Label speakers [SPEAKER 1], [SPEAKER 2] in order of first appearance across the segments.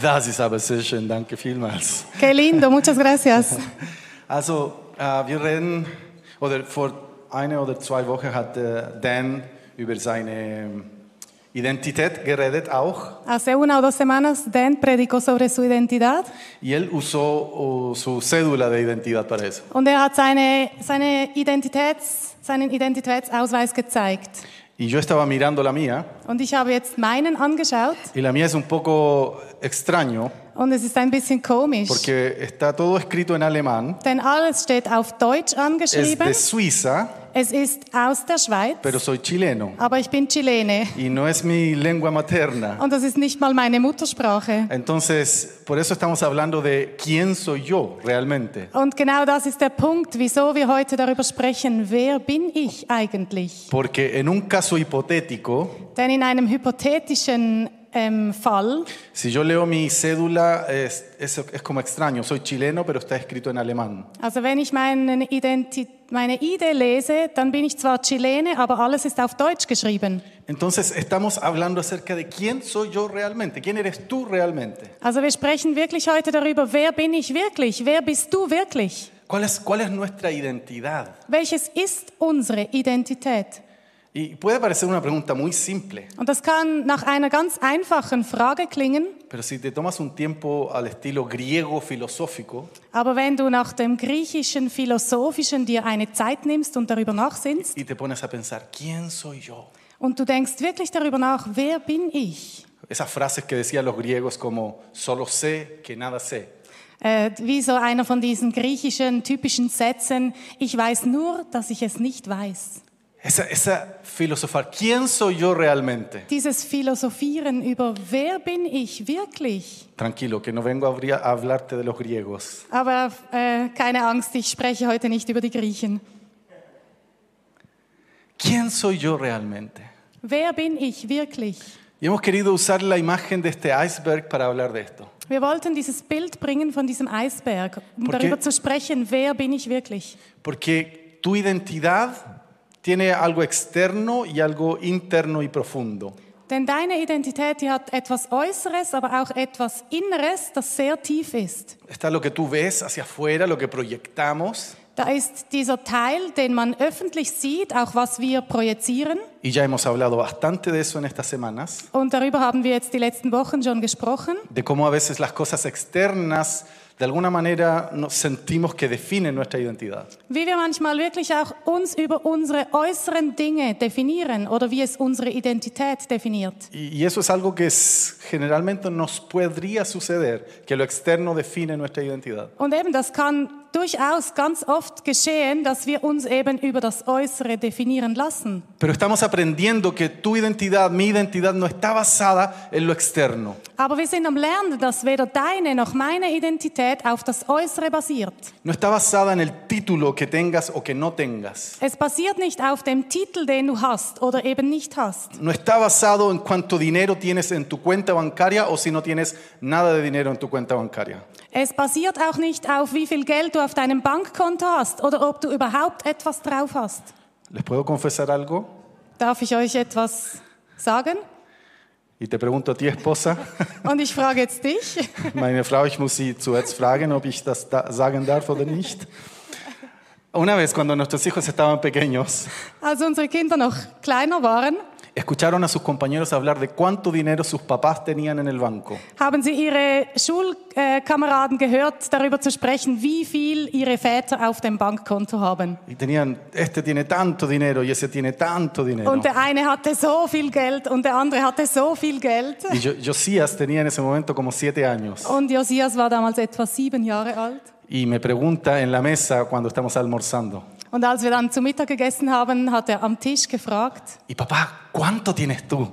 [SPEAKER 1] Das ist aber sehr schön, danke vielmals.
[SPEAKER 2] Qué lindo, muchas gracias.
[SPEAKER 1] Also, äh, wir reden, oder vor einer oder zwei Wochen hat äh, Dan über seine Identität geredet auch.
[SPEAKER 2] Hace una o dos semanas Dan predicó sobre su identidad
[SPEAKER 1] Y él usó uh, su cédula de identidad para eso.
[SPEAKER 2] und er hat seine, seine Identitäts, seinen Identitätsausweis gezeigt.
[SPEAKER 1] Y yo estaba mirando la mía,
[SPEAKER 2] Und ich habe jetzt meinen angeschaut.
[SPEAKER 1] Y la mía es un poco extraño,
[SPEAKER 2] und es ist ein bisschen komisch,
[SPEAKER 1] porque está todo escrito en alemán,
[SPEAKER 2] denn alles steht auf Deutsch
[SPEAKER 1] es
[SPEAKER 2] angeschrieben.
[SPEAKER 1] de Suiza,
[SPEAKER 2] Es ist aus der Schweiz,
[SPEAKER 1] pero soy chileno.
[SPEAKER 2] aber ich bin Chilene
[SPEAKER 1] Y no es mi lengua materna.
[SPEAKER 2] und das ist nicht mal meine Muttersprache.
[SPEAKER 1] Entonces, por eso estamos hablando de quién soy yo realmente.
[SPEAKER 2] Und genau das ist der Punkt, wieso wir heute darüber sprechen, wer bin ich eigentlich?
[SPEAKER 1] Porque en un caso hipotético,
[SPEAKER 2] Denn in einem hypothetischen ähm, Fall,
[SPEAKER 1] si yo leo mi cédula, es, es, es como extraño. Soy chileno, pero está escrito en alemán.
[SPEAKER 2] also wenn ich meinen Identi meine ID lese, dann bin ich zwar Chilene, aber alles ist auf Deutsch geschrieben.
[SPEAKER 1] Entonces, estamos hablando acerca de quién soy yo realmente, quién eres tú realmente.
[SPEAKER 2] Also wir sprechen wirklich heute darüber, wer bin ich wirklich? Wer bist du wirklich?
[SPEAKER 1] ¿Cuál es, cuál es nuestra identidad?
[SPEAKER 2] Welches ist unsere Identität?
[SPEAKER 1] Y puede parecer una pregunta muy simple,
[SPEAKER 2] Und das kann nach einer ganz einfachen Frage klingen,
[SPEAKER 1] pero si te tomas un tiempo al estilo griego filosófico,
[SPEAKER 2] aber wenn du nach dem griechischen Philosophischen dir eine Zeit nimmst und darüber nachsinnst
[SPEAKER 1] y te pones a pensar, ¿quién soy yo?
[SPEAKER 2] und du denkst wirklich darüber nach, wer bin ich?
[SPEAKER 1] Esas frases que decían los griegos como, solo sé que nada sé.
[SPEAKER 2] Äh, wie so einer von diesen griechischen typischen Sätzen, ich weiß nur, dass ich es nicht weiß.
[SPEAKER 1] Esa, esa filosofar, ¿quién soy yo realmente?
[SPEAKER 2] Dieses Philosophieren über, wer bin ich wirklich?
[SPEAKER 1] Tranquilo, que no vengo a hablarte de los griegos.
[SPEAKER 2] Aber äh, keine Angst, ich spreche heute nicht über die Griechen.
[SPEAKER 1] ¿Quién soy yo realmente?
[SPEAKER 2] Wer bin ich wirklich?
[SPEAKER 1] Y hemos querido usar la imagen de este iceberg para hablar de esto.
[SPEAKER 2] Wir wollten dieses Bild bringen von diesem Eisberg, um
[SPEAKER 1] Por qué?
[SPEAKER 2] darüber zu sprechen, wer bin ich wirklich?
[SPEAKER 1] Porque tu identidad tiene algo externo y algo interno y profundo.
[SPEAKER 2] Denn deine Identität, die hat etwas Äußeres, aber auch etwas Inneres, das sehr tief ist.
[SPEAKER 1] Está lo que tú ves hacia afuera, lo que proyectamos.
[SPEAKER 2] Da ist dieser Teil, den man öffentlich sieht, auch was wir projizieren.
[SPEAKER 1] Y ya hemos hablado bastante de eso en estas semanas.
[SPEAKER 2] Und darüber haben wir jetzt die letzten Wochen schon gesprochen.
[SPEAKER 1] De cómo a veces las cosas externas de alguna manera nos sentimos que definen nuestra identidad.
[SPEAKER 2] Wie wir manchmal wirklich auch uns über unsere äußeren Dinge definieren oder wie es unsere Identität definiert.
[SPEAKER 1] Y, y eso es algo que es- generalmente nos podría suceder, que lo externo define nuestra identidad.
[SPEAKER 2] Und eben, das kann durchaus ganz oft geschehen, dass wir uns eben über das Äußere definieren lassen.
[SPEAKER 1] Pero estamos aprendiendo que tu identidad, mi identidad, no está basada en lo externo.
[SPEAKER 2] Aber wir sind am Lernen, dass weder deine noch meine Identität auf das Äußere basiert.
[SPEAKER 1] No está basada en el título que tengas o que no tengas.
[SPEAKER 2] Es basiert nicht auf dem Titel, den du hast oder eben nicht hast.
[SPEAKER 1] No está basado en cuánto dinero tienes en tu cuenta bancaria o si no tienes nada de dinero en tu cuenta bancaria.
[SPEAKER 2] Es basiert auch nicht auf, wie viel Geld du auf deinem Bankkonto hast oder ob du überhaupt etwas drauf hast.
[SPEAKER 1] ¿Les puedo confesar algo?
[SPEAKER 2] Darf ich euch etwas sagen?
[SPEAKER 1] Y te pregunto a ti, esposa.
[SPEAKER 2] Und ich frage jetzt dich.
[SPEAKER 1] Meine Frau, ich muss sie zuerst fragen, ob ich das da sagen darf oder nicht. Una vez, cuando nuestros hijos estaban pequeños,
[SPEAKER 2] Als unsere Kinder noch kleiner waren,
[SPEAKER 1] escucharon a sus compañeros hablar de cuánto dinero sus papás tenían en el banco.
[SPEAKER 2] haben sie ihre Schulkameraden gehört, darüber zu sprechen, wie viel ihre Väter auf dem Bankkonto haben.
[SPEAKER 1] Y tenían, este tiene tanto dinero y ese tiene tanto dinero.
[SPEAKER 2] Und der eine hatte so viel Geld und der andere hatte so viel Geld.
[SPEAKER 1] Y Josías tenía en ese momento como siete años.
[SPEAKER 2] Und Josias war damals etwa sieben Jahre alt.
[SPEAKER 1] Y me pregunta en la mesa cuando estamos almorzando,
[SPEAKER 2] Und als wir dann zu Mittag gegessen haben, hat er am Tisch gefragt,
[SPEAKER 1] y papá, ¿cuánto tienes tú?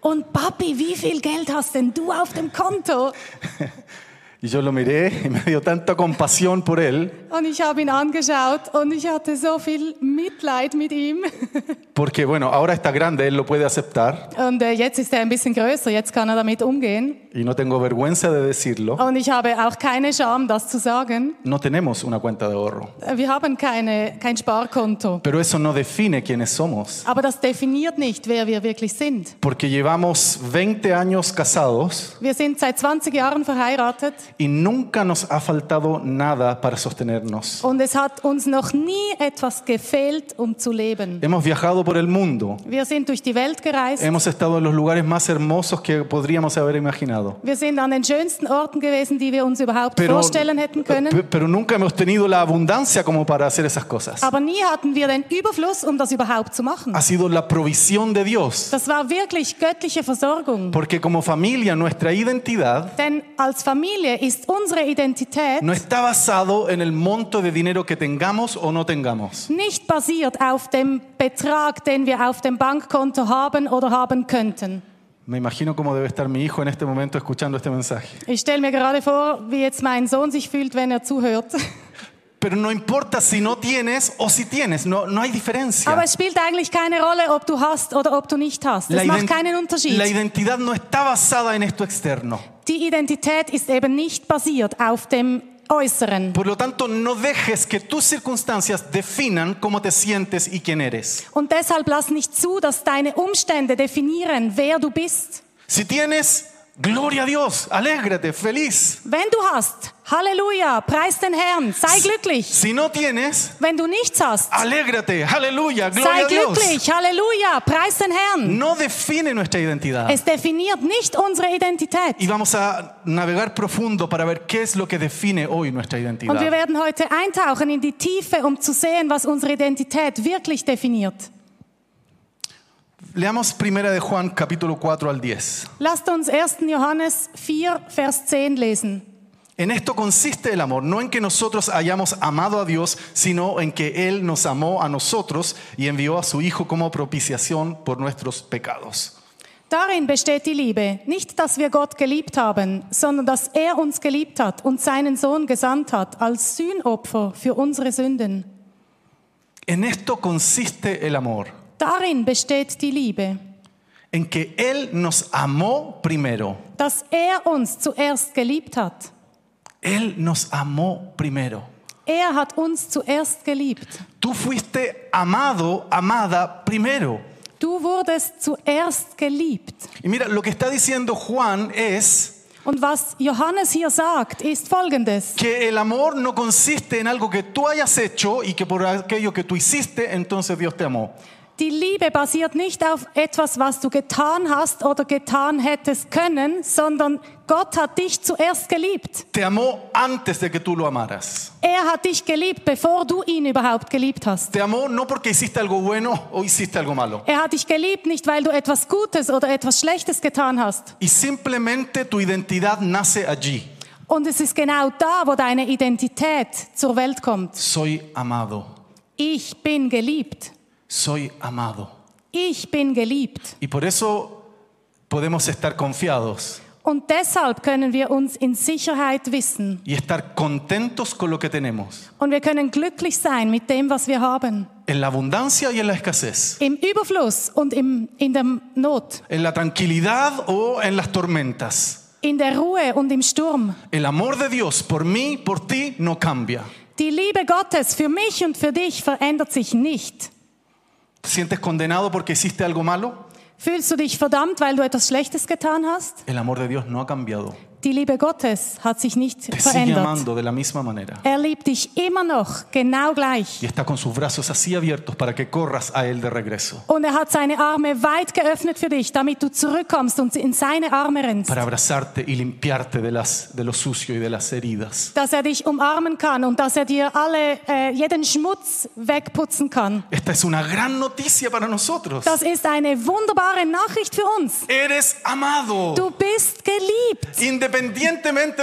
[SPEAKER 2] und Papi, wie viel Geld hast denn du auf dem Konto?
[SPEAKER 1] Y yo lo miré y me dio tanta compasión por él,
[SPEAKER 2] Und ich habe ihn angeschaut und ich hatte so viel Mitleid mit ihm.
[SPEAKER 1] porque bueno, ahora está grande, él lo puede aceptar
[SPEAKER 2] Und äh, jetzt ist er ein bisschen größer, jetzt kann er damit umgehen.
[SPEAKER 1] y no tengo vergüenza de decirlo.
[SPEAKER 2] Und ich habe auch keine Scham, das zu sagen.
[SPEAKER 1] No tenemos una cuenta de ahorro,
[SPEAKER 2] Äh, Wir haben keine, kein Sparkonto.
[SPEAKER 1] pero eso no define quiénes somos,
[SPEAKER 2] Aber das definiert nicht, wer wir wirklich sind.
[SPEAKER 1] porque llevamos 20 años casados
[SPEAKER 2] Wir sind seit 20 Jahren verheiratet
[SPEAKER 1] y nunca nos ha faltado nada para sostenernos.
[SPEAKER 2] und es hat uns noch nie etwas gefehlt, um zu leben.
[SPEAKER 1] Hemos viajado por el mundo,
[SPEAKER 2] Wir sind durch die Welt gereist.
[SPEAKER 1] hemos estado en los lugares más hermosos que podríamos haber imaginado.
[SPEAKER 2] Wir sind an den schönsten Orten gewesen, die wir uns überhaupt
[SPEAKER 1] Pero,
[SPEAKER 2] vorstellen hätten können.
[SPEAKER 1] pe- pero nunca hemos tenido la abundancia como para hacer esas cosas.
[SPEAKER 2] Aber nie hatten wir den Überfluss, um das überhaupt zu machen.
[SPEAKER 1] Ha sido la provisión de Dios.
[SPEAKER 2] Das war wirklich göttliche Versorgung.
[SPEAKER 1] Porque como familia nuestra identidad
[SPEAKER 2] Denn als Familie ist unsere Identität
[SPEAKER 1] no está basado en el monto de dinero que tengamos o no tengamos.
[SPEAKER 2] nicht basiert auf dem Betrag, den wir auf dem Bankkonto haben oder haben könnten.
[SPEAKER 1] Me imagino cómo debe estar mi hijo en este momento escuchando este mensaje.
[SPEAKER 2] Ich stelle mir gerade vor, wie jetzt mein Sohn sich fühlt, wenn er zuhört.
[SPEAKER 1] Pero no importa si no tienes o si tienes, no, no hay diferencia.
[SPEAKER 2] Aber es spielt eigentlich keine Rolle, ob du hast oder ob du nicht hast. Es macht keinen Unterschied.
[SPEAKER 1] la identidad no está basada en esto externo.
[SPEAKER 2] Die Identität ist eben nicht basiert auf dem Äußeren.
[SPEAKER 1] Por lo tanto, no dejes que tus circunstancias definan cómo te sientes y quién eres.
[SPEAKER 2] Und deshalb lass nicht zu, dass deine Umstände definieren, wer du bist.
[SPEAKER 1] Si tienes, gloria a Dios, alégrate, feliz.
[SPEAKER 2] Wenn du hast, Halleluja, preis den Herrn, sei glücklich.
[SPEAKER 1] Si no tienes,
[SPEAKER 2] Wenn du nichts hast,
[SPEAKER 1] alégrate, aleluya, gloria
[SPEAKER 2] sei
[SPEAKER 1] a Dios.
[SPEAKER 2] glücklich, Halleluja, preis den Herrn.
[SPEAKER 1] No define nuestra identidad.
[SPEAKER 2] Es definiert nicht unsere Identität.
[SPEAKER 1] Y vamos a navegar profundo para ver qué es lo que define hoy nuestra
[SPEAKER 2] Und wir werden heute eintauchen in die Tiefe, um zu sehen, was unsere Identität wirklich definiert.
[SPEAKER 1] Leamos primera de Juan capítulo 4 al 10.
[SPEAKER 2] Lasst uns 1. Johannes 4, Vers 10 lesen.
[SPEAKER 1] En esto consiste el amor, no en que nosotros hayamos amado a Dios, sino en que Él nos amó a nosotros y envió a su Hijo como propiciación por nuestros pecados.
[SPEAKER 2] Darin besteht die Liebe, nicht, dass wir Gott geliebt haben, sondern dass er uns geliebt hat und seinen Sohn gesandt hat als Sühnopfer für unsere Sünden.
[SPEAKER 1] En esto consiste el amor,
[SPEAKER 2] Darin besteht die Liebe,
[SPEAKER 1] en que Él nos amó primero.
[SPEAKER 2] dass er uns zuerst geliebt hat.
[SPEAKER 1] Él nos amó primero.
[SPEAKER 2] Er hat uns zuerst geliebt.
[SPEAKER 1] Tú fuiste amado, amada primero.
[SPEAKER 2] Du wurdest zuerst geliebt.
[SPEAKER 1] Y mira, lo que está diciendo Juan es
[SPEAKER 2] Und was Johannes hier sagt, ist folgendes.
[SPEAKER 1] que el amor no consiste en algo que tú hayas hecho y que por aquello que tú hiciste, entonces Dios te amó.
[SPEAKER 2] Die Liebe basiert nicht auf etwas, was du getan hast oder getan hättest können, sondern Gott hat dich zuerst geliebt.
[SPEAKER 1] Te amó antes de que tú lo amaras.
[SPEAKER 2] Er hat dich geliebt, bevor du ihn überhaupt geliebt hast.
[SPEAKER 1] Te amó no porque hiciste algo bueno o hiciste algo malo.
[SPEAKER 2] Er hat dich geliebt, nicht weil du etwas Gutes oder etwas Schlechtes getan hast.
[SPEAKER 1] Y simplemente tu identidad nace allí.
[SPEAKER 2] Und es ist genau da, wo deine Identität zur Welt kommt.
[SPEAKER 1] Soy amado.
[SPEAKER 2] Ich bin geliebt.
[SPEAKER 1] Soy amado.
[SPEAKER 2] Ich bin geliebt.
[SPEAKER 1] Y por eso podemos estar confiados
[SPEAKER 2] Und deshalb können wir uns in Sicherheit wissen.
[SPEAKER 1] y estar contentos con lo que tenemos.
[SPEAKER 2] Und wir können glücklich sein mit dem, was wir haben.
[SPEAKER 1] En la abundancia y en la escasez.
[SPEAKER 2] Im Überfluss und im, in der Not.
[SPEAKER 1] En la tranquilidad o en las tormentas.
[SPEAKER 2] In der Ruhe und im Sturm.
[SPEAKER 1] El amor de Dios por mí, por ti, no cambia.
[SPEAKER 2] Die Liebe Gottes für mich und für dich verändert sich nicht.
[SPEAKER 1] ¿Te sientes condenado porque hiciste algo malo?
[SPEAKER 2] Fühlst du dich verdammt, weil du etwas Schlechtes getan hast?
[SPEAKER 1] El amor de Dios no ha cambiado.
[SPEAKER 2] Die Liebe Gottes hat sich nicht
[SPEAKER 1] Te sigue
[SPEAKER 2] verändert.
[SPEAKER 1] amando de la misma manera.
[SPEAKER 2] Er liebt dich immer noch, genau gleich.
[SPEAKER 1] Y está con sus brazos así abiertos para que corras a Él de regreso.
[SPEAKER 2] Und er hat seine Arme weit geöffnet für dich, damit du zurückkommst und in seine Arme rennst.
[SPEAKER 1] Para abrazarte y limpiarte de, las, de lo sucio y de las heridas.
[SPEAKER 2] Dass er dich umarmen kann und dass er dir alle, äh, jeden Schmutz wegputzen kann.
[SPEAKER 1] Esta es una gran noticia para nosotros.
[SPEAKER 2] Das ist eine wunderbare Nachricht für uns.
[SPEAKER 1] Eres amado.
[SPEAKER 2] Du bist geliebt.
[SPEAKER 1] independientemente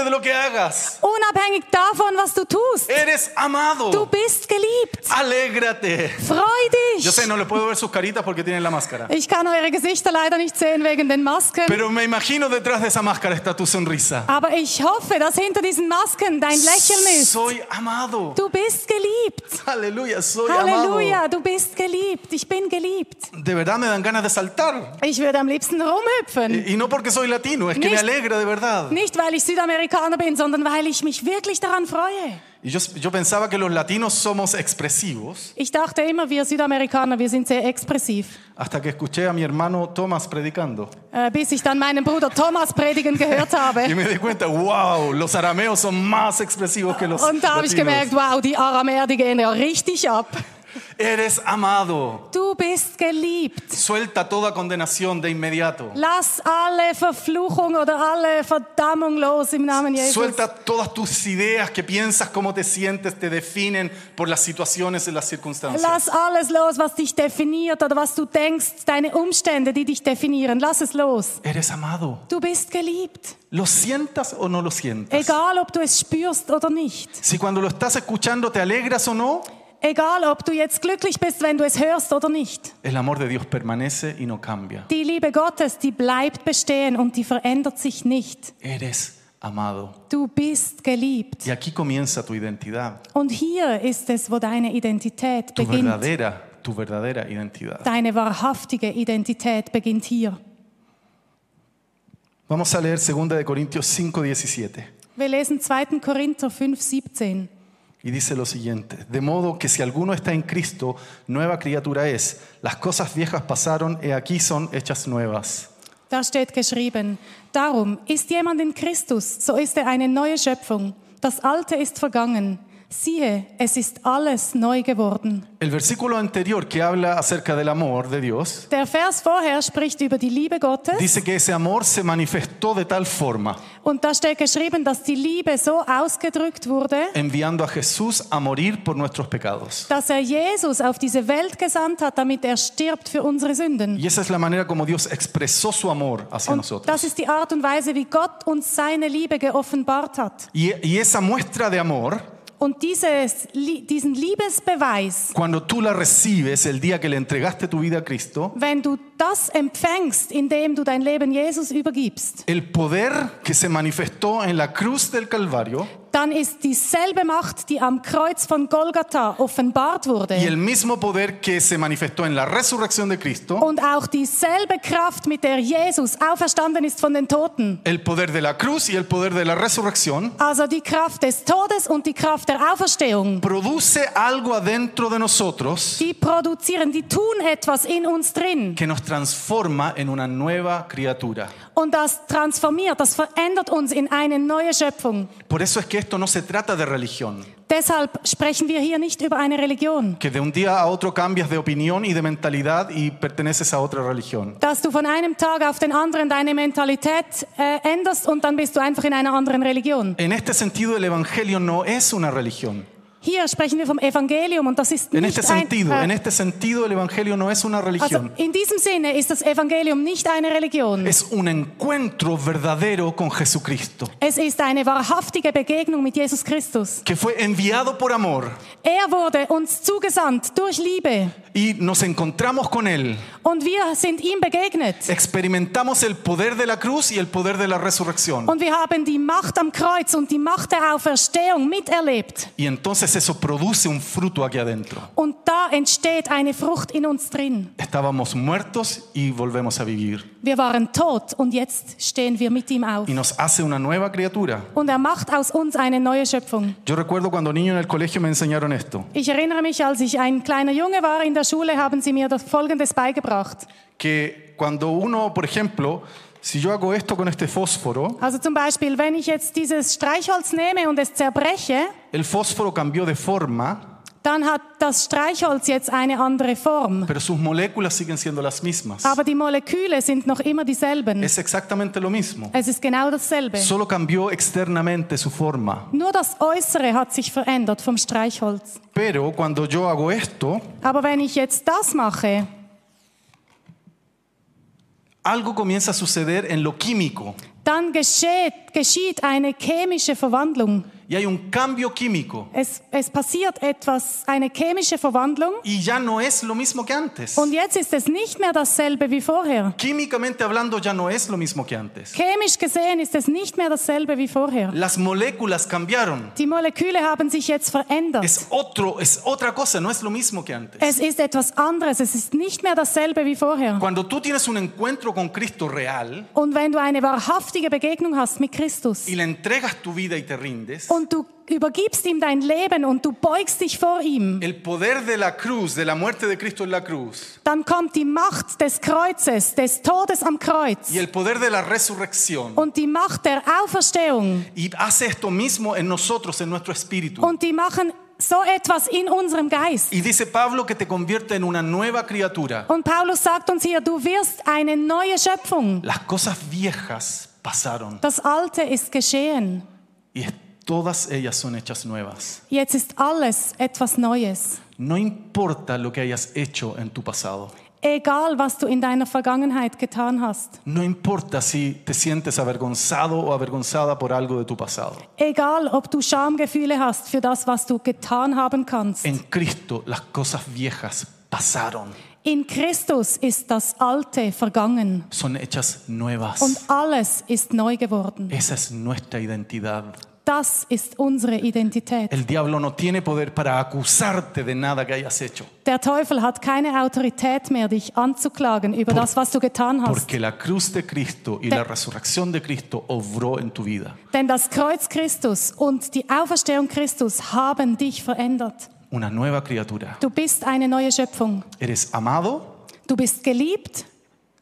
[SPEAKER 1] de lo que hagas.
[SPEAKER 2] Unabhängig davon, was du tust.
[SPEAKER 1] Eres amado.
[SPEAKER 2] Du bist geliebt.
[SPEAKER 1] Alégrate.
[SPEAKER 2] Freu dich.
[SPEAKER 1] Yo sé, no le puedo ver sus caritas porque tienen la máscara.
[SPEAKER 2] Ich kann eure Gesichter leider nicht sehen wegen den Masken.
[SPEAKER 1] Pero me imagino detrás de esa máscara está tu sonrisa.
[SPEAKER 2] Aber ich hoffe, dass hinter diesen Masken dein Lächeln ist.
[SPEAKER 1] Soy amado.
[SPEAKER 2] Du bist geliebt.
[SPEAKER 1] Aleluya, soy
[SPEAKER 2] Halleluja,
[SPEAKER 1] amado.
[SPEAKER 2] du bist geliebt. Ich bin geliebt.
[SPEAKER 1] De verdad me dan ganas de saltar.
[SPEAKER 2] Ich würde am liebsten rumhüpfen.
[SPEAKER 1] Y y no porque soy latino, es que me
[SPEAKER 2] Nicht-
[SPEAKER 1] alegra de verdad.
[SPEAKER 2] Nicht, weil ich Südamerikaner bin, sondern weil ich mich wirklich daran freue.
[SPEAKER 1] Y yo, yo pensaba que los latinos somos expresivos
[SPEAKER 2] Ich dachte immer, wir Südamerikaner, wir sind sehr expressiv.
[SPEAKER 1] hasta que escuché a mi hermano Thomas predicando.
[SPEAKER 2] Äh, bis ich dann meinen Bruder Thomas predigen gehört
[SPEAKER 1] Y
[SPEAKER 2] habe.
[SPEAKER 1] me di cuenta, wow, los arameos son más expresivos que los
[SPEAKER 2] Und da habe ich gemerkt, wow, die Aramäer, die gehen ja richtig ab.
[SPEAKER 1] Eres amado.
[SPEAKER 2] Du bist geliebt.
[SPEAKER 1] Suelta toda condenación de inmediato.
[SPEAKER 2] Lass alle Verfluchung oder alle Verdammung los im Namen Jesus.
[SPEAKER 1] Suelta todas tus ideas que piensas, cómo te sientes, te definen por las situaciones y las circunstancias.
[SPEAKER 2] Lass alles los, was dich definiert oder was du denkst, deine Umstände, die dich definieren. Lass es los.
[SPEAKER 1] Eres amado.
[SPEAKER 2] Du bist geliebt.
[SPEAKER 1] ¿Lo sientas o no lo sientas?
[SPEAKER 2] Egal, ob du es spürst oder nicht.
[SPEAKER 1] Si cuando lo estás escuchando te alegras o no,
[SPEAKER 2] Egal, ob du jetzt glücklich bist, wenn du es hörst oder nicht.
[SPEAKER 1] el amor de Dios permanece y no cambia.
[SPEAKER 2] Die Liebe Gottes, die bleibt bestehen und die verändert sich nicht.
[SPEAKER 1] Eres amado.
[SPEAKER 2] Du bist geliebt.
[SPEAKER 1] Y aquí comienza tu identidad,
[SPEAKER 2] Und hier ist es, wo deine Identität
[SPEAKER 1] tu
[SPEAKER 2] beginnt.
[SPEAKER 1] verdadera, tu verdadera identidad.
[SPEAKER 2] Deine wahrhaftige Identität beginnt hier.
[SPEAKER 1] Vamos a leer 2 de Corintios 5, 17.
[SPEAKER 2] Wir lesen 2. Korinther 5, 17.
[SPEAKER 1] Y dice lo siguiente, de modo que si alguno está en Cristo, nueva criatura es. Las cosas viejas pasaron, y aquí son hechas nuevas.
[SPEAKER 2] Da steht geschrieben, darum ist jemand in Christus, so ist er eine neue Schöpfung. Das Alte ist vergangen. Siehe, es ist alles neu geworden.
[SPEAKER 1] El versículo anterior que habla acerca del amor de Dios,
[SPEAKER 2] Der Vers vorher spricht über die Liebe Gottes
[SPEAKER 1] dice que ese amor se manifestó de tal forma,
[SPEAKER 2] und da steht geschrieben, dass die Liebe so ausgedrückt wurde,
[SPEAKER 1] enviando a Jesús a morir por nuestros pecados.
[SPEAKER 2] dass er Jesus auf diese Welt gesandt hat, damit er stirbt für unsere Sünden.
[SPEAKER 1] Y esa es la manera como Dios expresó su amor hacia
[SPEAKER 2] Und
[SPEAKER 1] nosotros.
[SPEAKER 2] das ist die Art und Weise, wie Gott uns seine Liebe geoffenbart hat.
[SPEAKER 1] Y, y esa muestra de amor,
[SPEAKER 2] Und dieses, diesen Liebesbeweis,
[SPEAKER 1] cuando tú la recibes el día que le entregaste tu vida a Cristo,
[SPEAKER 2] wenn du das empfängst, indem du dein Leben Jesus übergibst,
[SPEAKER 1] el poder que se manifestó en la cruz del Calvario
[SPEAKER 2] dann ist dieselbe Macht, die am Kreuz von Golgatha offenbart
[SPEAKER 1] y
[SPEAKER 2] wurde.
[SPEAKER 1] el mismo poder que se manifestó en la resurrección de Cristo,
[SPEAKER 2] Und auch dieselbe Kraft, mit der Jesus auferstanden ist von den Toten.
[SPEAKER 1] el poder de la cruz y el poder de la resurrección,
[SPEAKER 2] Also die Kraft des Todes und die Kraft der Auferstehung.
[SPEAKER 1] produce algo adentro de nosotros
[SPEAKER 2] Die produzieren, die tun etwas in uns drin.
[SPEAKER 1] que nos transforma en una nueva criatura.
[SPEAKER 2] Und das transformiert, das verändert uns in eine neue Schöpfung.
[SPEAKER 1] Por eso es que esto no se trata de religión,
[SPEAKER 2] Deshalb sprechen wir hier nicht über eine Religion.
[SPEAKER 1] que de un día a otro cambias de opinión y de mentalidad y perteneces a otra religión.
[SPEAKER 2] Dass du von einem Tag auf den anderen deine Mentalität äh, änderst und dann bist du einfach in einer anderen Religion.
[SPEAKER 1] En este sentido, el Evangelio no es una religión.
[SPEAKER 2] Hier sprechen wir vom Evangelium und das ist
[SPEAKER 1] En
[SPEAKER 2] nicht
[SPEAKER 1] este sentido,
[SPEAKER 2] ein,
[SPEAKER 1] en
[SPEAKER 2] äh,
[SPEAKER 1] este sentido, el Evangelio no es una
[SPEAKER 2] also
[SPEAKER 1] religión.
[SPEAKER 2] in diesem Sinne ist das Evangelium nicht eine Religion.
[SPEAKER 1] Es un encuentro verdadero con Jesucristo,
[SPEAKER 2] Es ist eine wahrhaftige Begegnung mit Jesus Christus.
[SPEAKER 1] que fue enviado por amor
[SPEAKER 2] Er wurde uns zugesandt durch Liebe
[SPEAKER 1] y nos encontramos con Él.
[SPEAKER 2] und wir sind ihm begegnet.
[SPEAKER 1] Experimentamos el poder de la cruz y el poder de la resurrección.
[SPEAKER 2] Und wir haben die Macht am Kreuz und die Macht der Auferstehung miterlebt.
[SPEAKER 1] Y entonces eso produce un fruto aquí adentro.
[SPEAKER 2] Und da entsteht eine Frucht in uns drin.
[SPEAKER 1] Estábamos muertos y volvemos a vivir.
[SPEAKER 2] Wir waren tot und jetzt stehen wir mit ihm auf.
[SPEAKER 1] Y nos hace una nueva criatura.
[SPEAKER 2] Und er macht aus uns eine neue Schöpfung.
[SPEAKER 1] Yo recuerdo cuando niño en el colegio me enseñaron esto,
[SPEAKER 2] Ich erinnere mich, als ich ein kleiner Junge war in der Schule, haben sie mir Folgendes beigebracht.
[SPEAKER 1] que cuando uno, por ejemplo, si yo hago esto con este fósforo,
[SPEAKER 2] Also zum Beispiel, wenn ich jetzt dieses Streichholz nehme und es zerbreche,
[SPEAKER 1] el fósforo cambió de forma,
[SPEAKER 2] dann hat das Streichholz jetzt eine andere Form.
[SPEAKER 1] pero sus moléculas siguen siendo las mismas.
[SPEAKER 2] Aber die Moleküle sind noch immer dieselben.
[SPEAKER 1] Es exactamente lo mismo.
[SPEAKER 2] Es ist genau dasselbe.
[SPEAKER 1] Solo cambió externamente su forma.
[SPEAKER 2] Nur das Äußere hat sich verändert vom Streichholz.
[SPEAKER 1] Pero cuando yo hago esto,
[SPEAKER 2] Aber wenn ich jetzt das mache,
[SPEAKER 1] algo comienza a suceder en lo químico
[SPEAKER 2] dann geschieht, geschieht eine chemische Verwandlung.
[SPEAKER 1] Y hay un cambio químico
[SPEAKER 2] Es, es passiert etwas, eine chemische Verwandlung.
[SPEAKER 1] y ya no es lo mismo que antes.
[SPEAKER 2] Und jetzt ist es nicht mehr dasselbe wie vorher.
[SPEAKER 1] Químicamente hablando ya no es lo mismo que antes.
[SPEAKER 2] Chemisch gesehen ist es nicht mehr dasselbe wie vorher.
[SPEAKER 1] Las moléculas cambiaron.
[SPEAKER 2] Die Moleküle haben sich jetzt verändert.
[SPEAKER 1] Es otro, es otra cosa, no es lo mismo que antes.
[SPEAKER 2] Es ist etwas anderes. Es ist nicht mehr dasselbe wie vorher.
[SPEAKER 1] Cuando tú tienes un encuentro con Cristo real
[SPEAKER 2] Und wenn du eine wahrhaftige Begegnung hast mit Christus
[SPEAKER 1] y le entregas tu vida y te rindes,
[SPEAKER 2] und du übergibst ihm dein Leben und du beugst dich vor ihm,
[SPEAKER 1] el poder de la cruz, de la muerte de Cristo en la cruz
[SPEAKER 2] dann kommt die Macht des Kreuzes, des Todes am Kreuz
[SPEAKER 1] y el poder de la resurrección
[SPEAKER 2] und die Macht der Auferstehung
[SPEAKER 1] y hace esto mismo en nosotros, en nuestro espíritu.
[SPEAKER 2] und die machen so etwas in unserem Geist.
[SPEAKER 1] Y dice Pablo que te convierte en una nueva criatura.
[SPEAKER 2] Und Paulus sagt uns hier, du wirst eine neue Schöpfung.
[SPEAKER 1] Las cosas viejas pasaron
[SPEAKER 2] Das Alte ist geschehen.
[SPEAKER 1] y todas ellas son hechas nuevas.
[SPEAKER 2] Jetzt ist alles etwas Neues.
[SPEAKER 1] No importa lo que hayas hecho en tu pasado.
[SPEAKER 2] Egal, was du in deiner Vergangenheit getan hast.
[SPEAKER 1] No importa si te sientes avergonzado o avergonzada por algo de tu pasado.
[SPEAKER 2] Egal, ob du Schamgefühle hast für das, was du getan haben kannst.
[SPEAKER 1] En Cristo las cosas viejas pasaron,
[SPEAKER 2] In Christus ist das Alte vergangen
[SPEAKER 1] son hechas nuevas.
[SPEAKER 2] und alles ist neu geworden.
[SPEAKER 1] Esa es nuestra identidad.
[SPEAKER 2] Das ist unsere Identität.
[SPEAKER 1] El diablo no tiene poder para acusarte de nada que hayas hecho,
[SPEAKER 2] Der Teufel hat keine Autorität mehr, dich anzuklagen über das, was du getan hast.
[SPEAKER 1] porque la cruz de Cristo y la resurrección de Cristo obró en tu vida.
[SPEAKER 2] Denn das Kreuz Christus und die Auferstehung Christus haben dich verändert.
[SPEAKER 1] Una nueva criatura.
[SPEAKER 2] Du bist eine neue Schöpfung.
[SPEAKER 1] Eres amado,
[SPEAKER 2] Du bist geliebt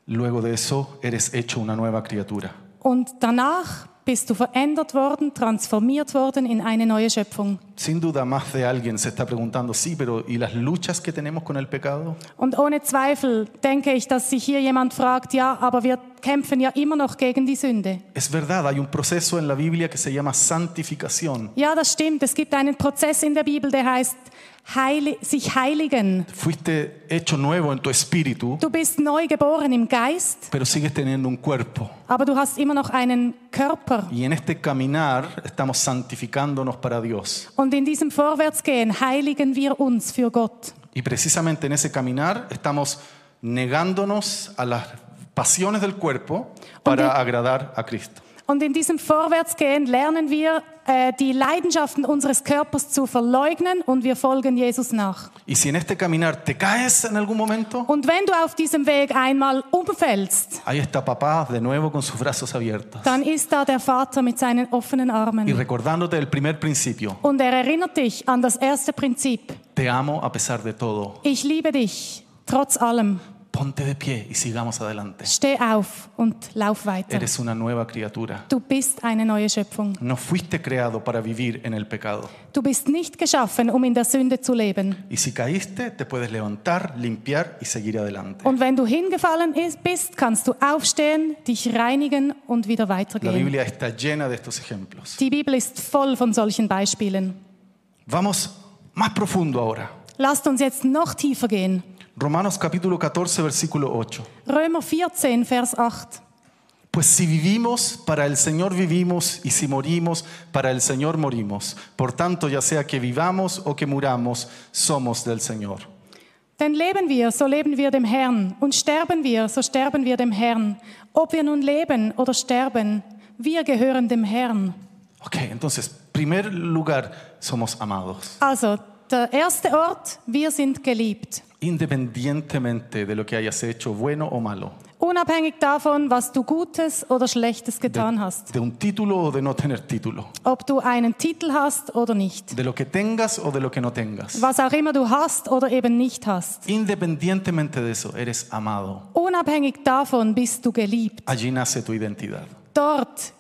[SPEAKER 1] luego de eso eres hecho una nueva criatura.
[SPEAKER 2] und danach bist du verändert worden, transformiert worden in eine neue Schöpfung.
[SPEAKER 1] Sin duda más de alguien se está preguntando, sí, pero ¿y las luchas que tenemos con el pecado?
[SPEAKER 2] Und ohne Zweifel denke ich, dass sich hier jemand fragt, ja, aber wir kämpfen ja immer noch gegen die Sünde.
[SPEAKER 1] Es verdad, hay un proceso en la Biblia que se llama santificación.
[SPEAKER 2] Ja, das stimmt. Es gibt einen Prozess in der Bibel, der heißt heili sich heiligen.
[SPEAKER 1] Fuiste hecho nuevo en tu espíritu,
[SPEAKER 2] Du bist neu geboren im Geist,
[SPEAKER 1] pero sigues teniendo un cuerpo.
[SPEAKER 2] aber du hast immer noch einen Körper.
[SPEAKER 1] Y en este caminar estamos santificándonos para Dios.
[SPEAKER 2] Und in diesem Vorwärtsgehen heiligen wir uns für Gott.
[SPEAKER 1] Y precisamente en ese caminar estamos negándonos a las pasiones del cuerpo para agradar a Cristo.
[SPEAKER 2] Und in diesem Vorwärtsgehen lernen wir, äh, die Leidenschaften unseres Körpers zu verleugnen und wir folgen Jesus nach.
[SPEAKER 1] Si momento,
[SPEAKER 2] Und wenn du auf diesem Weg einmal umfällst, dann ist da der Vater mit seinen offenen Armen. Und er erinnert dich an das erste Prinzip. Ich liebe dich, trotz allem.
[SPEAKER 1] Ponte de pie y sigamos adelante.
[SPEAKER 2] Steh auf und lauf weiter.
[SPEAKER 1] Eres una nueva criatura.
[SPEAKER 2] Du bist eine neue Schöpfung.
[SPEAKER 1] No fuiste creado para vivir en el pecado.
[SPEAKER 2] Du bist nicht geschaffen, um in der Sünde zu leben.
[SPEAKER 1] Y si caíste, te puedes levantar, limpiar y seguir adelante.
[SPEAKER 2] Und wenn du hingefallen ist- bist, kannst du aufstehen, dich reinigen und wieder
[SPEAKER 1] La
[SPEAKER 2] weitergehen.
[SPEAKER 1] Biblia está llena de estos ejemplos.
[SPEAKER 2] Die Bibel ist voll von solchen Beispielen.
[SPEAKER 1] Vamos más profundo ahora.
[SPEAKER 2] Lasst uns jetzt noch tiefer gehen.
[SPEAKER 1] Romanos capítulo 14, versículo 8.
[SPEAKER 2] Römer 14, Vers 8.
[SPEAKER 1] Pues si vivimos, para el Señor vivimos, y si morimos, para el Señor morimos. Por tanto, ya sea que vivamos o que muramos, somos del Señor.
[SPEAKER 2] Denn leben wir, so leben wir dem Herrn. Und sterben wir, so sterben wir dem Herrn. Ob wir nun leben oder sterben, wir gehören dem Herrn.
[SPEAKER 1] Ok, entonces, primer lugar, somos amados.
[SPEAKER 2] Also, der erste Ort, wir sind geliebt.
[SPEAKER 1] Independientemente de lo que hayas hecho, bueno o malo,
[SPEAKER 2] Unabhängig davon, was du Gutes oder Schlechtes getan hast.
[SPEAKER 1] de un título o de no tener título,
[SPEAKER 2] Ob du einen Titel hast oder nicht.
[SPEAKER 1] de lo que tengas o de lo que no tengas.
[SPEAKER 2] Was auch immer du hast oder eben nicht hast.
[SPEAKER 1] Independientemente de eso, eres amado.
[SPEAKER 2] Unabhängig davon bist du geliebt.
[SPEAKER 1] Allí nace tu identidad.
[SPEAKER 2] Dort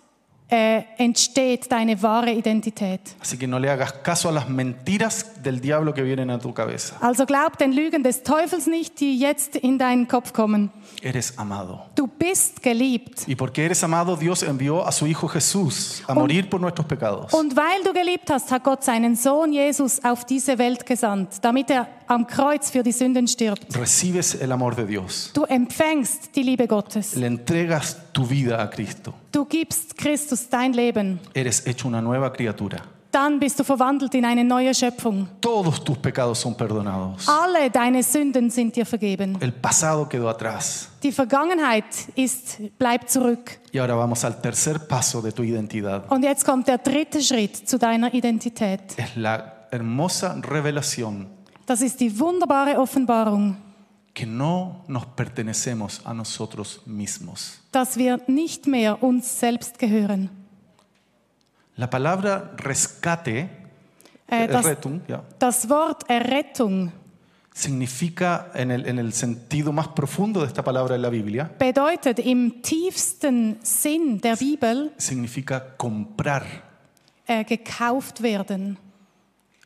[SPEAKER 2] äh, entsteht deine wahre Identität.
[SPEAKER 1] Así que no le hagas caso a las mentiras del diablo que vienen a tu cabeza.
[SPEAKER 2] Also glaub den Lügen des Teufels nicht, die jetzt in deinen Kopf kommen.
[SPEAKER 1] Eres amado.
[SPEAKER 2] Du bist geliebt.
[SPEAKER 1] Y porque eres amado, Dios envió a su Hijo Jesús a morir por nuestros pecados.
[SPEAKER 2] Und weil du geliebt hast, hat Gott seinen Sohn Jesus auf diese Welt gesandt, damit er am Kreuz für die Sünden stirbt.
[SPEAKER 1] recibes el amor de Dios,
[SPEAKER 2] Du empfängst die Liebe Gottes.
[SPEAKER 1] le entregas tu vida a Cristo,
[SPEAKER 2] Du gibst Christus dein Leben.
[SPEAKER 1] eres hecho una nueva criatura.
[SPEAKER 2] Dann bist du verwandelt in eine neue Schöpfung.
[SPEAKER 1] Todos tus pecados son perdonados.
[SPEAKER 2] Alle deine Sünden sind dir vergeben.
[SPEAKER 1] El pasado quedó atrás.
[SPEAKER 2] Die Vergangenheit ist, bleibt zurück.
[SPEAKER 1] Y ahora vamos al tercer paso de tu identidad.
[SPEAKER 2] Und jetzt kommt der dritte Schritt zu deiner Identität.
[SPEAKER 1] Es la hermosa revelación
[SPEAKER 2] Das ist die wunderbare Offenbarung,
[SPEAKER 1] que no nos pertenecemos a nosotros mismos.
[SPEAKER 2] dass wir nicht mehr uns selbst gehören.
[SPEAKER 1] La palabra rescate,
[SPEAKER 2] Äh,
[SPEAKER 1] eh,
[SPEAKER 2] das,
[SPEAKER 1] retum, ja,
[SPEAKER 2] das Wort Errettung
[SPEAKER 1] significa en el, en el sentido más profundo de esta palabra en la Biblia,
[SPEAKER 2] bedeutet im tiefsten Sinn der Bibel
[SPEAKER 1] significa comprar.
[SPEAKER 2] äh, gekauft werden.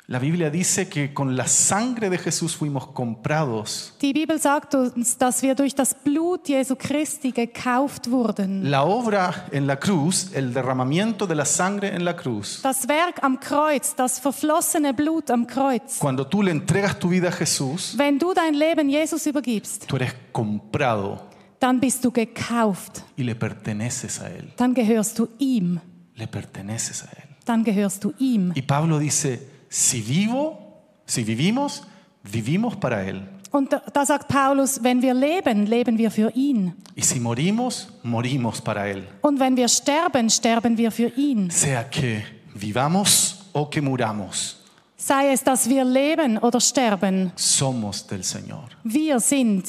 [SPEAKER 1] La Biblia dice que con la sangre de Jesús fuimos comprados.
[SPEAKER 2] Die Bibel sagt uns, dass wir durch das Blut Jesu Christi gekauft wurden.
[SPEAKER 1] La obra en la cruz, el derramamiento de la sangre en la cruz,
[SPEAKER 2] Das Werk am Kreuz, das verflossene Blut am Kreuz.
[SPEAKER 1] cuando tú le entregas tu vida a Jesús,
[SPEAKER 2] Wenn du dein Leben Jesus übergibst,
[SPEAKER 1] tú eres comprado
[SPEAKER 2] dann bist du gekauft.
[SPEAKER 1] y le perteneces a Él.
[SPEAKER 2] Dann gehörst du ihm.
[SPEAKER 1] Le perteneces a Él.
[SPEAKER 2] Dann gehörst du ihm.
[SPEAKER 1] Y Pablo dice, si vivo, si vivimos, vivimos para Él.
[SPEAKER 2] Und da, da sagt Paulus, wenn wir leben, leben wir für ihn.
[SPEAKER 1] Y si morimos, morimos para Él.
[SPEAKER 2] Und wenn wir sterben, sterben wir für ihn.
[SPEAKER 1] Sea que vivamos o que muramos,
[SPEAKER 2] Sei es, dass wir leben oder sterben,
[SPEAKER 1] somos del Señor.
[SPEAKER 2] wir sind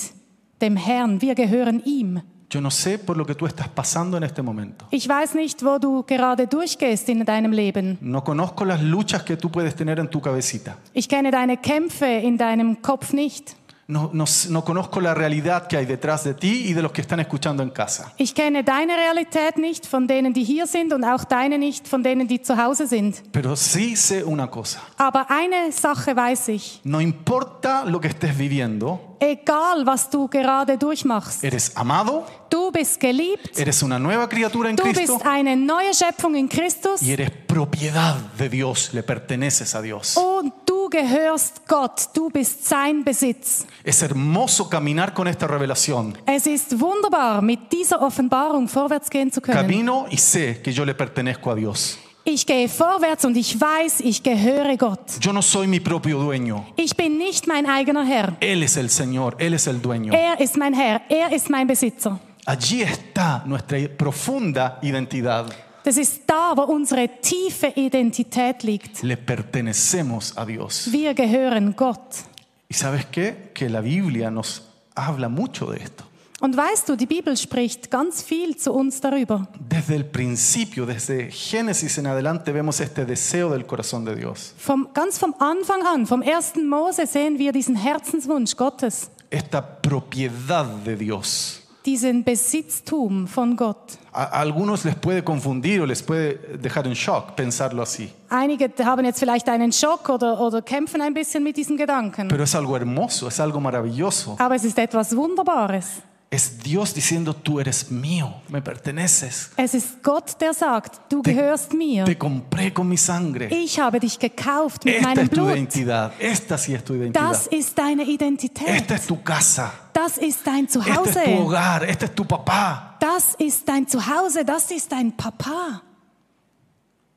[SPEAKER 2] dem Herrn, wir gehören ihm.
[SPEAKER 1] Yo no sé por lo que tú estás pasando en este momento.
[SPEAKER 2] Ich weiß nicht, wo du gerade durchgehst in deinem Leben.
[SPEAKER 1] No conozco las luchas que tú puedes tener en tu cabecita.
[SPEAKER 2] Ich kenne deine Kämpfe in deinem Kopf nicht.
[SPEAKER 1] No, no, no conozco la realidad que hay detrás de ti y de los que están escuchando en casa.
[SPEAKER 2] Ich kenne deine Realität nicht von denen, die hier sind und auch deine nicht von denen, die zu Hause sind.
[SPEAKER 1] Pero sí sé una cosa.
[SPEAKER 2] Aber eine Sache weiß ich.
[SPEAKER 1] No importa lo que estés viviendo,
[SPEAKER 2] Egal, was du gerade durchmachst,
[SPEAKER 1] eres amado,
[SPEAKER 2] du bist geliebt,
[SPEAKER 1] eres una nueva criatura en
[SPEAKER 2] du
[SPEAKER 1] Cristo
[SPEAKER 2] bist eine neue Schöpfung in Christus
[SPEAKER 1] y eres propiedad de Dios, le perteneces a Dios.
[SPEAKER 2] und du gehörst Gott, du bist sein Besitz.
[SPEAKER 1] Es hermoso caminar con esta revelación.
[SPEAKER 2] Es ist wunderbar, mit dieser Offenbarung vorwärts gehen zu können.
[SPEAKER 1] Camino y sé que yo le pertenezco a Dios.
[SPEAKER 2] Ich gehe vorwärts und ich weiß, ich gehöre Gott.
[SPEAKER 1] Yo no soy mi propio dueño.
[SPEAKER 2] Ich bin nicht mein eigener Herr.
[SPEAKER 1] Él es el Señor, Él es el dueño.
[SPEAKER 2] Er ist mein Herr, er ist mein Besitzer.
[SPEAKER 1] Allí está nuestra profunda identidad.
[SPEAKER 2] Das ist da, wo unsere tiefe Identität liegt.
[SPEAKER 1] Le pertenecemos a Dios.
[SPEAKER 2] Wir gehören Gott.
[SPEAKER 1] ¿Y sabes qué? Que la Biblia nos habla mucho de esto.
[SPEAKER 2] Und weißt du, die Bibel spricht ganz viel zu uns darüber.
[SPEAKER 1] Desde el principio, desde Génesis en adelante, vemos este deseo del corazón de Dios.
[SPEAKER 2] Vom, ganz vom Anfang an, vom ersten Mose sehen wir diesen Herzenswunsch Gottes,
[SPEAKER 1] Esta propiedad de Dios.
[SPEAKER 2] Diesen Besitztum von Gott.
[SPEAKER 1] A a algunos les puede confundir o les puede dejar en shock pensarlo así.
[SPEAKER 2] Einige haben jetzt vielleicht einen Schock oder, oder kämpfen ein bisschen mit diesem Gedanken.
[SPEAKER 1] Pero es algo hermoso, es algo maravilloso.
[SPEAKER 2] Aber es ist etwas Wunderbares.
[SPEAKER 1] Es Dios diciendo, tú eres mío, me perteneces.
[SPEAKER 2] Es ist Gott, der sagt, du
[SPEAKER 1] Te-
[SPEAKER 2] gehörst mir.
[SPEAKER 1] Te compré con mi sangre.
[SPEAKER 2] Ich habe dich gekauft mit
[SPEAKER 1] Esta
[SPEAKER 2] meinem
[SPEAKER 1] es tu
[SPEAKER 2] Blut.
[SPEAKER 1] identidad. Esta sí es tu identidad.
[SPEAKER 2] Das ist deine Identität.
[SPEAKER 1] Esta es tu casa.
[SPEAKER 2] Das ist dein
[SPEAKER 1] Este es tu
[SPEAKER 2] Zuhause.
[SPEAKER 1] hogar. Este es tu papá.
[SPEAKER 2] Das ist dein Zuhause. Das ist dein Papa.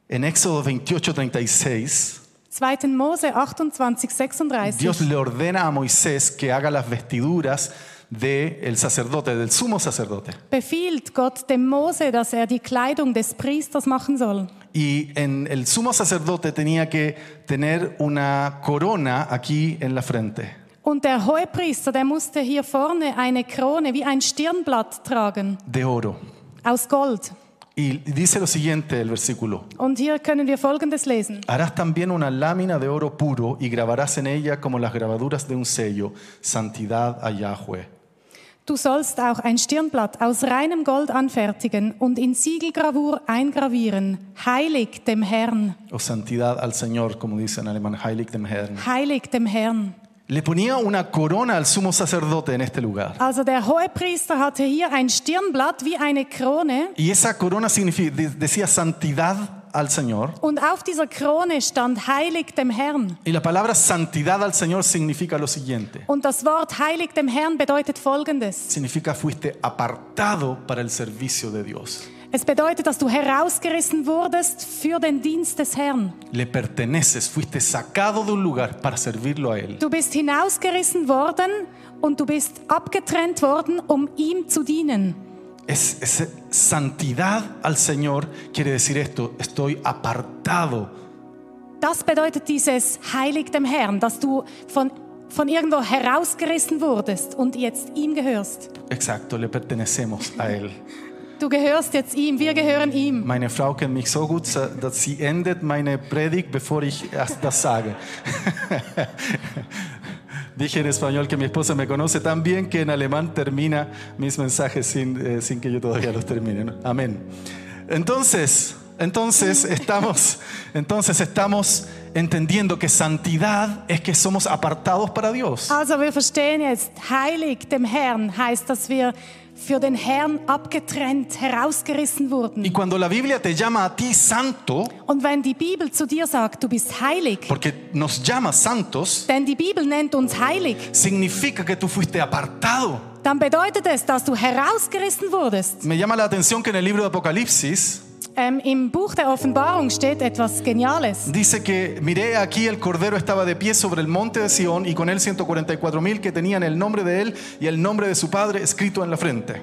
[SPEAKER 1] En Éxodo 28, 36,
[SPEAKER 2] 2. Mose 28, 36.
[SPEAKER 1] Dios le ordena a Moisés que haga las vestiduras del sacerdote, del sumo sacerdote.
[SPEAKER 2] befiehlt Gott dem Mose, dass er die Kleidung des Priesters machen soll.
[SPEAKER 1] Y en el sumo sacerdote tenía que tener una corona aquí en la frente.
[SPEAKER 2] Und der Hohepriester, der musste hier vorne eine Krone wie ein Stirnblatt tragen,
[SPEAKER 1] de oro.
[SPEAKER 2] aus Gold.
[SPEAKER 1] Y dice lo siguiente el versículo.
[SPEAKER 2] Und hier können wir Folgendes lesen.
[SPEAKER 1] Harás también una lámina de oro puro y grabarás en ella como las grabaduras de un sello, santidad a Yahweh.
[SPEAKER 2] Du sollst auch ein Stirnblatt aus reinem Gold anfertigen und in Siegelgravur eingravieren. Heilig dem Herrn.
[SPEAKER 1] O santidad al Señor, como dice en alemán, Heilig dem Herrn.
[SPEAKER 2] Heilig dem Herrn.
[SPEAKER 1] Le ponía una corona al sumo sacerdote en este lugar.
[SPEAKER 2] Also der Hohepriester hatte hier ein Stirnblatt wie eine Krone
[SPEAKER 1] Y esa corona signifi- de- decía santidad al Señor.
[SPEAKER 2] Und auf dieser Krone stand Heilig dem Herrn.
[SPEAKER 1] Y la palabra santidad al Señor significa lo siguiente.
[SPEAKER 2] Und das Wort Heilig dem Herrn bedeutet Folgendes.
[SPEAKER 1] Significa fuiste apartado para el servicio de Dios.
[SPEAKER 2] Es bedeutet, dass du herausgerissen wurdest für den Dienst des Herrn.
[SPEAKER 1] Le perteneces, fuiste sacado de un lugar para servirlo a Él.
[SPEAKER 2] Du bist hinausgerissen worden und du bist abgetrennt worden, um ihm zu dienen.
[SPEAKER 1] Es, es- santidad al Señor quiere decir esto, estoy apartado.
[SPEAKER 2] Das bedeutet dieses Heilig dem Herrn, dass du von, von irgendwo herausgerissen wurdest und jetzt ihm gehörst.
[SPEAKER 1] Exacto, le pertenecemos a Él.
[SPEAKER 2] Du gehörst jetzt ihm, wir gehören ihm.
[SPEAKER 1] Meine Frau kennt mich so gut, dass sie endet meine Predigt, bevor ich das sage. Dije en español que mi esposa me conoce tan bien que en alemán termina mis mensajes sin, eh, sin que yo todavía los termine. ¿no? Amén. Entonces, entonces estamos, entonces estamos entendiendo que santidad es que somos apartados para Dios.
[SPEAKER 2] Also wir verstehen jetzt, heilig dem Herrn heißt, dass wir für den Herrn abgetrennt, herausgerissen wurden.
[SPEAKER 1] Y cuando la Biblia te llama a ti santo,
[SPEAKER 2] Und wenn die Bibel zu dir sagt, du bist heilig,
[SPEAKER 1] porque nos llama santos,
[SPEAKER 2] denn die Bibel nennt uns heilig,
[SPEAKER 1] significa que tú fuiste apartado.
[SPEAKER 2] dann bedeutet es, dass du herausgerissen wurdest.
[SPEAKER 1] Me llama la atención que en el libro de Apocalipsis
[SPEAKER 2] Ähm, Im Buch der Offenbarung steht etwas Geniales.
[SPEAKER 1] dice que miré aquí el cordero estaba de pie sobre el monte de Sión y con él 144 mil que tenían el nombre de él y el nombre de su padre escrito en la frente.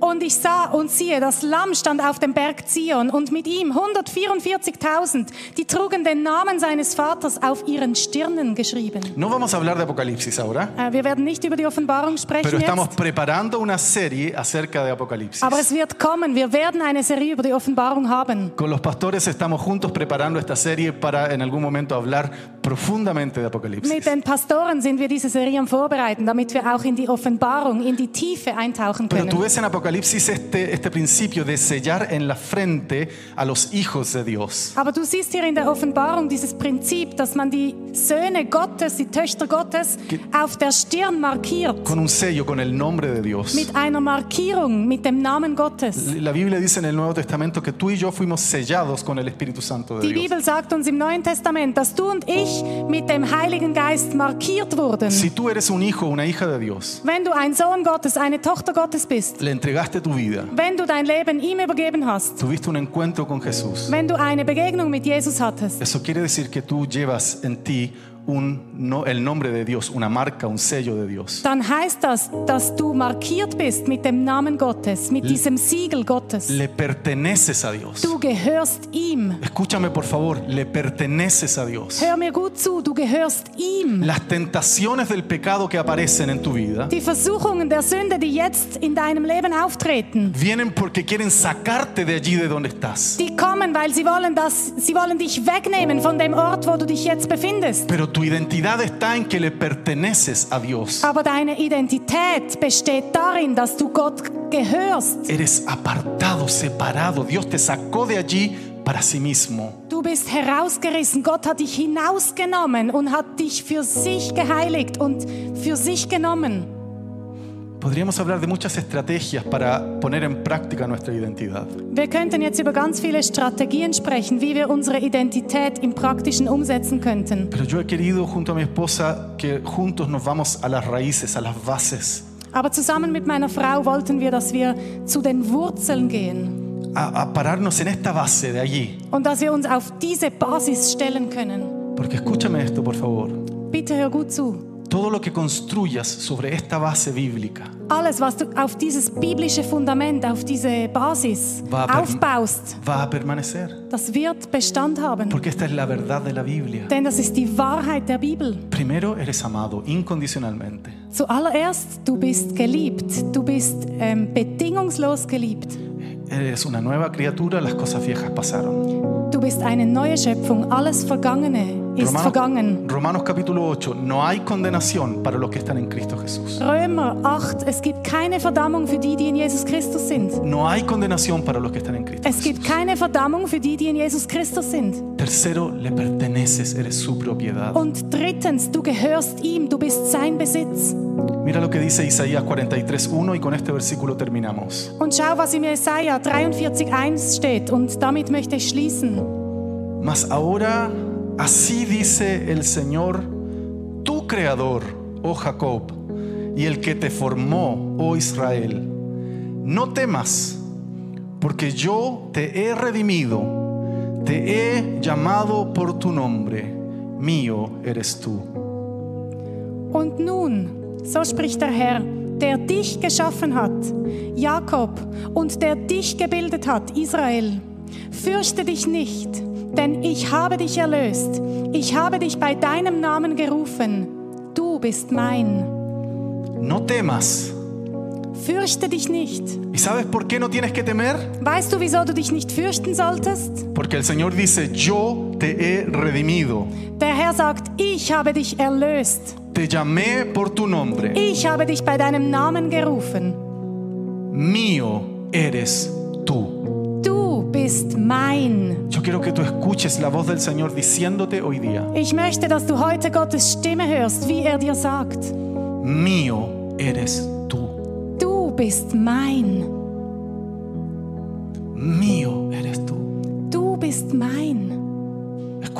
[SPEAKER 2] Und ich sah und siehe, das Lamm stand auf dem Berg Zion und mit ihm 144.000, die trugen den Namen seines Vaters auf ihren Stirnen geschrieben.
[SPEAKER 1] No vamos a hablar de Apocalipsis ahora,
[SPEAKER 2] Äh, wir werden nicht über die Offenbarung
[SPEAKER 1] pero
[SPEAKER 2] sprechen
[SPEAKER 1] estamos
[SPEAKER 2] jetzt,
[SPEAKER 1] preparando una serie acerca de Apocalipsis.
[SPEAKER 2] aber es wird kommen. Wir werden eine Serie über die Offenbarung haben.
[SPEAKER 1] Con los pastores estamos juntos preparando esta serie para en algún momento hablar profundamente de Apocalipsis.
[SPEAKER 2] Mit den Pastoren sind wir diese Serie am Vorbereiten, damit wir auch in die Offenbarung, in die Tiefe eintauchen
[SPEAKER 1] Pero tú
[SPEAKER 2] können.
[SPEAKER 1] ves en Apocalipsis este, este principio de sellar en la frente a los hijos de Dios.
[SPEAKER 2] Aber du siehst hier in der Offenbarung dieses Prinzip, dass man die Söhne Gottes, die Töchter Gottes auf der Stirn markiert.
[SPEAKER 1] Con un sello, con el nombre de Dios.
[SPEAKER 2] Mit einer Markierung, mit dem Namen Gottes.
[SPEAKER 1] La Biblia dice en el Nuevo Testamento que tú y yo fuimos sellados con el Espíritu Santo de
[SPEAKER 2] Die
[SPEAKER 1] Dios.
[SPEAKER 2] Bibel sagt uns im Neuen Testament, dass du und ich mit dem Heiligen Geist markiert wurden.
[SPEAKER 1] Si tú eres un hijo una hija de Dios,
[SPEAKER 2] Wenn du ein Sohn Gottes, eine Tochter Gottes bist,
[SPEAKER 1] le entregaste tu vida,
[SPEAKER 2] wenn du dein Leben ihm übergeben hast,
[SPEAKER 1] tuviste un encuentro con Jesús,
[SPEAKER 2] wenn du eine Begegnung mit Jesus hattest,
[SPEAKER 1] eso quiere decir que tú llevas en ti un, no, el nombre de Dios, una marca, un sello de Dios.
[SPEAKER 2] dann heißt das, dass du markiert bist mit dem Namen Gottes, mit diesem Siegel Gottes.
[SPEAKER 1] Le perteneces a Dios.
[SPEAKER 2] Du gehörst ihm.
[SPEAKER 1] Escúchame por favor, le perteneces a Dios.
[SPEAKER 2] Hör mir gut zu, du gehörst ihm.
[SPEAKER 1] Las tentaciones del pecado que aparecen en tu vida
[SPEAKER 2] Die Versuchungen der Sünde, die jetzt in deinem Leben auftreten,
[SPEAKER 1] vienen porque quieren sacarte de allí de donde estás.
[SPEAKER 2] die kommen, weil sie wollen, dass sie wollen dich wegnehmen von dem Ort, wo du dich jetzt befindest.
[SPEAKER 1] Pero tu identidad está en que le perteneces a Dios.
[SPEAKER 2] Aber deine Identität besteht darin, dass du Gott gehörst.
[SPEAKER 1] Eres apartado, separado. Dios te sacó de allí para sí mismo.
[SPEAKER 2] Du bist herausgerissen. Gott hat dich hinausgenommen und hat dich für sich geheiligt und für sich genommen.
[SPEAKER 1] Podríamos hablar de muchas estrategias para poner en práctica nuestra identidad.
[SPEAKER 2] Wir könnten jetzt über ganz viele Strategien sprechen, wie wir unsere Identität im Praktischen umsetzen könnten.
[SPEAKER 1] Pero yo he querido junto a mi esposa que juntos nos vamos a las raíces, a las bases,
[SPEAKER 2] Aber zusammen mit meiner Frau wollten wir, dass wir zu den Wurzeln gehen
[SPEAKER 1] a, a pararnos en esta base de allí.
[SPEAKER 2] und dass wir uns auf diese Basis stellen können.
[SPEAKER 1] Porque escúchame esto, por favor.
[SPEAKER 2] Bitte hör gut zu.
[SPEAKER 1] Todo lo que construyas sobre esta base bíblica
[SPEAKER 2] Alles, was du auf dieses biblische Fundament, auf diese Basis aufbaust,
[SPEAKER 1] va a permanecer.
[SPEAKER 2] das wird Bestand haben.
[SPEAKER 1] Porque esta es la verdad de la Biblia.
[SPEAKER 2] Denn das ist die Wahrheit der Bibel.
[SPEAKER 1] Primero, eres amado incondicionalmente.
[SPEAKER 2] Zuallererst, du bist geliebt. Du bist ähm, bedingungslos geliebt.
[SPEAKER 1] Eres una nueva criatura, las cosas viejas pasaron.
[SPEAKER 2] Du bist eine neue Schöpfung. Alles Vergangene ist vergangen.
[SPEAKER 1] Romanos capítulo 8, no hay condenación para los que están en Cristo Jesús.
[SPEAKER 2] Römer 8, es gibt keine Verdammung für die, die in Jesus Christus sind.
[SPEAKER 1] No hay condenación para los que están en Cristo
[SPEAKER 2] Es
[SPEAKER 1] Jesús.
[SPEAKER 2] gibt keine Verdammung für die, die in Jesus Christus sind.
[SPEAKER 1] Tercero, le perteneces, eres su propiedad.
[SPEAKER 2] Und drittens, du gehörst ihm, du bist sein Besitz.
[SPEAKER 1] Mira lo que dice Isaías 43.1 y con este versículo terminamos.
[SPEAKER 2] Und schau, was in Jesaja 43,1 steht. Und damit möchte ich schließen.
[SPEAKER 1] Mas ahora así dice el Señor, tu creador, oh Jacob, y el que te formó, oh Israel. No temas, porque yo te he redimido, te he llamado por tu nombre, mío eres tú.
[SPEAKER 2] Und nun, so spricht der Herr, der dich geschaffen hat, Jakob, und der dich gebildet hat, Israel. Fürchte dich nicht, denn ich habe dich erlöst. Ich habe dich bei deinem Namen gerufen. Du bist mein.
[SPEAKER 1] No temas.
[SPEAKER 2] Fürchte dich nicht.
[SPEAKER 1] ¿Y sabes por qué no tienes que temer?
[SPEAKER 2] Weißt du, wieso du dich nicht fürchten solltest?
[SPEAKER 1] Porque el Señor dice, yo te he redimido,
[SPEAKER 2] Der Herr sagt, ich habe dich erlöst.
[SPEAKER 1] te llamé por tu nombre,
[SPEAKER 2] Ich habe dich bei deinem Namen gerufen.
[SPEAKER 1] mío eres tú.
[SPEAKER 2] Bist mein.
[SPEAKER 1] Yo quiero que tú escuches la voz del Señor diciéndote hoy día,
[SPEAKER 2] Ich möchte, dass du heute Gottes Stimme hörst, wie er dir sagt.
[SPEAKER 1] mío eres tú,
[SPEAKER 2] Du bist mein.
[SPEAKER 1] mío eres tú.
[SPEAKER 2] Du bist mein.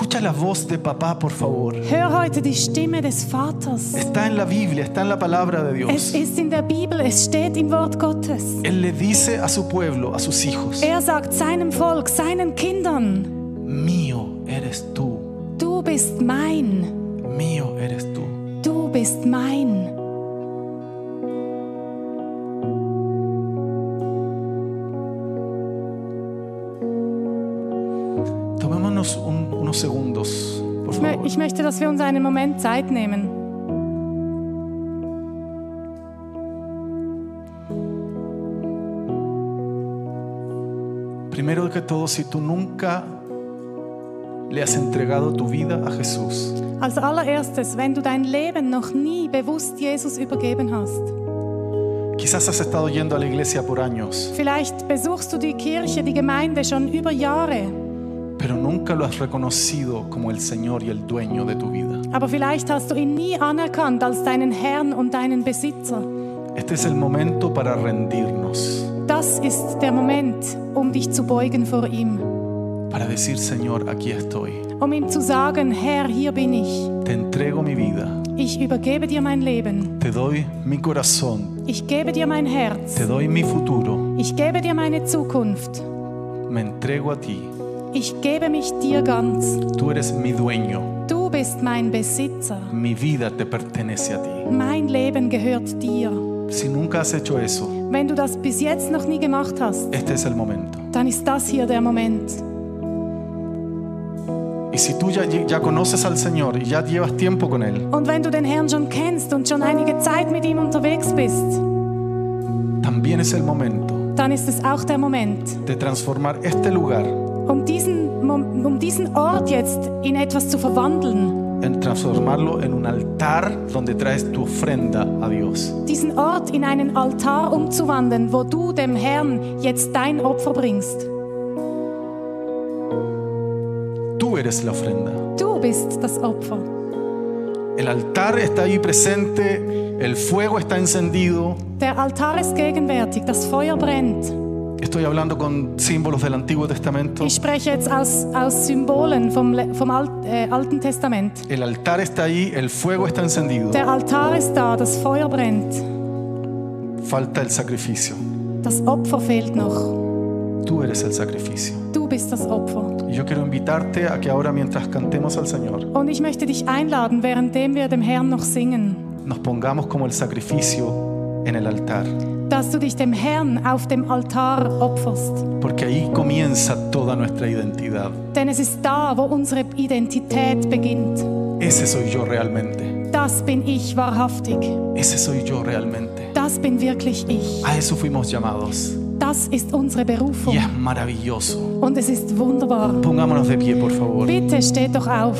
[SPEAKER 1] Escucha la voz de papá, por favor.
[SPEAKER 2] Hör heute die Stimme des Vaters.
[SPEAKER 1] Está en la Biblia, está en la palabra de
[SPEAKER 2] Es
[SPEAKER 1] Dios.
[SPEAKER 2] ist in der Bibel, es steht im Wort Gottes.
[SPEAKER 1] Él le dice a su pueblo, a sus hijos,
[SPEAKER 2] Er sagt seinem Volk, seinen Kindern,
[SPEAKER 1] mío eres tú,
[SPEAKER 2] du bist mein.
[SPEAKER 1] mío eres tú.
[SPEAKER 2] Du bist mein.
[SPEAKER 1] Tomémonos un- unos segundos, por
[SPEAKER 2] Ich, mö
[SPEAKER 1] favor.
[SPEAKER 2] ich möchte, dass wir uns einen Moment Zeit nehmen.
[SPEAKER 1] Primero que todo, si tú nunca le has entregado tu vida a Jesús,
[SPEAKER 2] Als allererstes, wenn du dein Leben noch nie bewusst Jesus übergeben hast.
[SPEAKER 1] quizás has estado yendo a la iglesia por años,
[SPEAKER 2] Vielleicht besuchst du die Kirche, die Gemeinde schon über Jahre,
[SPEAKER 1] pero nunca lo has reconocido como el Señor y el dueño de tu vida.
[SPEAKER 2] aber vielleicht hast du ihn nie anerkannt als deinen Herrn und deinen Besitzer.
[SPEAKER 1] Este es el momento para rendirnos,
[SPEAKER 2] Das ist der Moment, um dich zu beugen vor ihm,
[SPEAKER 1] para decir, Señor, aquí estoy.
[SPEAKER 2] um ihm zu sagen, Herr, hier bin ich.
[SPEAKER 1] Te entrego mi vida,
[SPEAKER 2] Ich übergebe dir mein Leben.
[SPEAKER 1] te doy mi corazón,
[SPEAKER 2] Ich gebe dir mein Herz.
[SPEAKER 1] te doy mi futuro,
[SPEAKER 2] Ich gebe dir meine Zukunft.
[SPEAKER 1] me entrego a ti.
[SPEAKER 2] Ich gebe mich dir ganz.
[SPEAKER 1] Tú eres mi dueño,
[SPEAKER 2] Du bist mein Besitzer.
[SPEAKER 1] mi vida te pertenece a ti.
[SPEAKER 2] Mein Leben gehört dir.
[SPEAKER 1] Si nunca has hecho eso,
[SPEAKER 2] Wenn du das bis jetzt noch nie gemacht hast,
[SPEAKER 1] este es el momento.
[SPEAKER 2] dann ist das hier der Moment.
[SPEAKER 1] Y si tú ya, ya conoces al Señor y ya llevas tiempo con Él,
[SPEAKER 2] Und wenn du den Herrn schon kennst und schon einige Zeit mit ihm unterwegs bist,
[SPEAKER 1] también es el momento
[SPEAKER 2] dann ist es auch der Moment,
[SPEAKER 1] de transformar este lugar
[SPEAKER 2] um diesen, um diesen Ort jetzt in etwas zu verwandeln.
[SPEAKER 1] en transformarlo en un altar donde traes tu ofrenda a Dios.
[SPEAKER 2] Diesen Ort in einen Altar umzuwandeln, wo du dem Herrn jetzt dein Opfer bringst.
[SPEAKER 1] Tú eres la ofrenda.
[SPEAKER 2] Du bist das Opfer.
[SPEAKER 1] El altar está ahí presente, el fuego está encendido.
[SPEAKER 2] Der Altar ist gegenwärtig, das Feuer brennt.
[SPEAKER 1] Estoy hablando con símbolos del Antiguo Testamento.
[SPEAKER 2] Ich spreche jetzt aus, aus Symbolen vom, vom Alt, äh, Alten Testament.
[SPEAKER 1] El altar está ahí, el fuego está encendido.
[SPEAKER 2] Der Altar ist da, das Feuer brennt.
[SPEAKER 1] Falta el sacrificio.
[SPEAKER 2] Das Opfer fehlt noch.
[SPEAKER 1] Tú eres el sacrificio.
[SPEAKER 2] Du bist das Opfer.
[SPEAKER 1] Y yo quiero invitarte a que ahora mientras cantemos al Señor,
[SPEAKER 2] Und ich möchte dich einladen, währenddem wir dem Herrn noch singen,
[SPEAKER 1] nos pongamos como el sacrificio en el altar.
[SPEAKER 2] Dass du dich dem Herrn auf dem Altar opferst.
[SPEAKER 1] Porque ahí comienza toda nuestra identidad.
[SPEAKER 2] Denn es ist da, wo unsere Identität beginnt.
[SPEAKER 1] Ese soy yo realmente.
[SPEAKER 2] Das bin ich wahrhaftig.
[SPEAKER 1] Ese soy yo realmente.
[SPEAKER 2] Das bin wirklich ich.
[SPEAKER 1] A eso fuimos llamados.
[SPEAKER 2] Das ist unsere Berufung.
[SPEAKER 1] Y es maravilloso.
[SPEAKER 2] Und es ist wunderbar.
[SPEAKER 1] Pongámonos de pie, por favor.
[SPEAKER 2] Bitte steht doch auf.